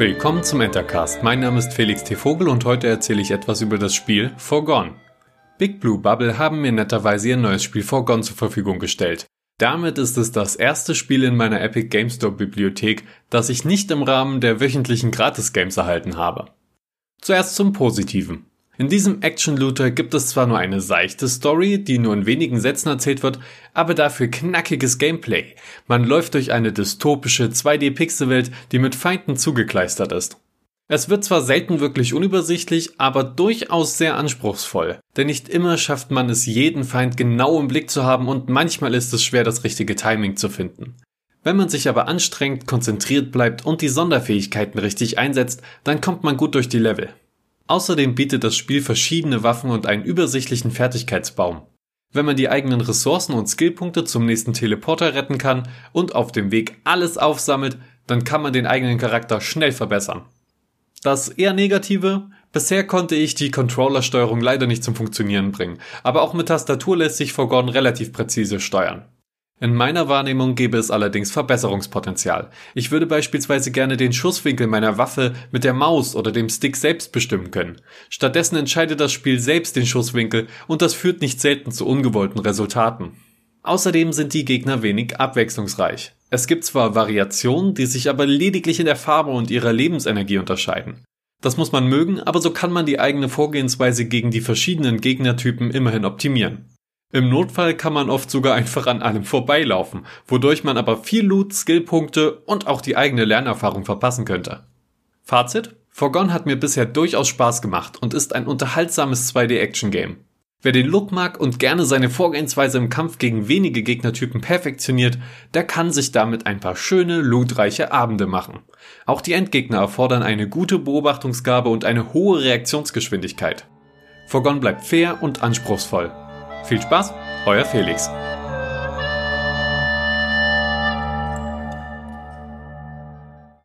Willkommen zum Entercast. Mein Name ist Felix T. Vogel und heute erzähle ich etwas über das Spiel Forgone. Big Blue Bubble haben mir netterweise ihr neues Spiel Forgone zur Verfügung gestellt. Damit ist es das erste Spiel in meiner Epic Game Store Bibliothek, das ich nicht im Rahmen der wöchentlichen Gratis-Games erhalten habe. Zuerst zum Positiven. In diesem Action-Looter gibt es zwar nur eine seichte Story, die nur in wenigen Sätzen erzählt wird, aber dafür knackiges Gameplay. Man läuft durch eine dystopische 2D-Pixelwelt, die mit Feinden zugekleistert ist. Es wird zwar selten wirklich unübersichtlich, aber durchaus sehr anspruchsvoll, denn nicht immer schafft man es, jeden Feind genau im Blick zu haben und manchmal ist es schwer, das richtige Timing zu finden. Wenn man sich aber anstrengt, konzentriert bleibt und die Sonderfähigkeiten richtig einsetzt, dann kommt man gut durch die Level. Außerdem bietet das Spiel verschiedene Waffen und einen übersichtlichen Fertigkeitsbaum. Wenn man die eigenen Ressourcen und Skillpunkte zum nächsten Teleporter retten kann und auf dem Weg alles aufsammelt, dann kann man den eigenen Charakter schnell verbessern. Das eher negative, bisher konnte ich die Controllersteuerung leider nicht zum Funktionieren bringen, aber auch mit Tastatur lässt sich Forgone relativ präzise steuern. In meiner Wahrnehmung gäbe es allerdings Verbesserungspotenzial. Ich würde beispielsweise gerne den Schusswinkel meiner Waffe mit der Maus oder dem Stick selbst bestimmen können. Stattdessen entscheidet das Spiel selbst den Schusswinkel und das führt nicht selten zu ungewollten Resultaten. Außerdem sind die Gegner wenig abwechslungsreich. Es gibt zwar Variationen, die sich aber lediglich in der Farbe und ihrer Lebensenergie unterscheiden. Das muss man mögen, aber so kann man die eigene Vorgehensweise gegen die verschiedenen Gegnertypen immerhin optimieren. Im Notfall kann man oft sogar einfach an allem vorbeilaufen, wodurch man aber viel Loot, Skillpunkte und auch die eigene Lernerfahrung verpassen könnte. Fazit? Forgone hat mir bisher durchaus Spaß gemacht und ist ein unterhaltsames 2D-Action-Game. Wer den Look mag und gerne seine Vorgehensweise im Kampf gegen wenige Gegnertypen perfektioniert, der kann sich damit ein paar schöne, lootreiche Abende machen. Auch die Endgegner erfordern eine gute Beobachtungsgabe und eine hohe Reaktionsgeschwindigkeit. Forgone bleibt fair und anspruchsvoll. Viel Spaß, euer Felix.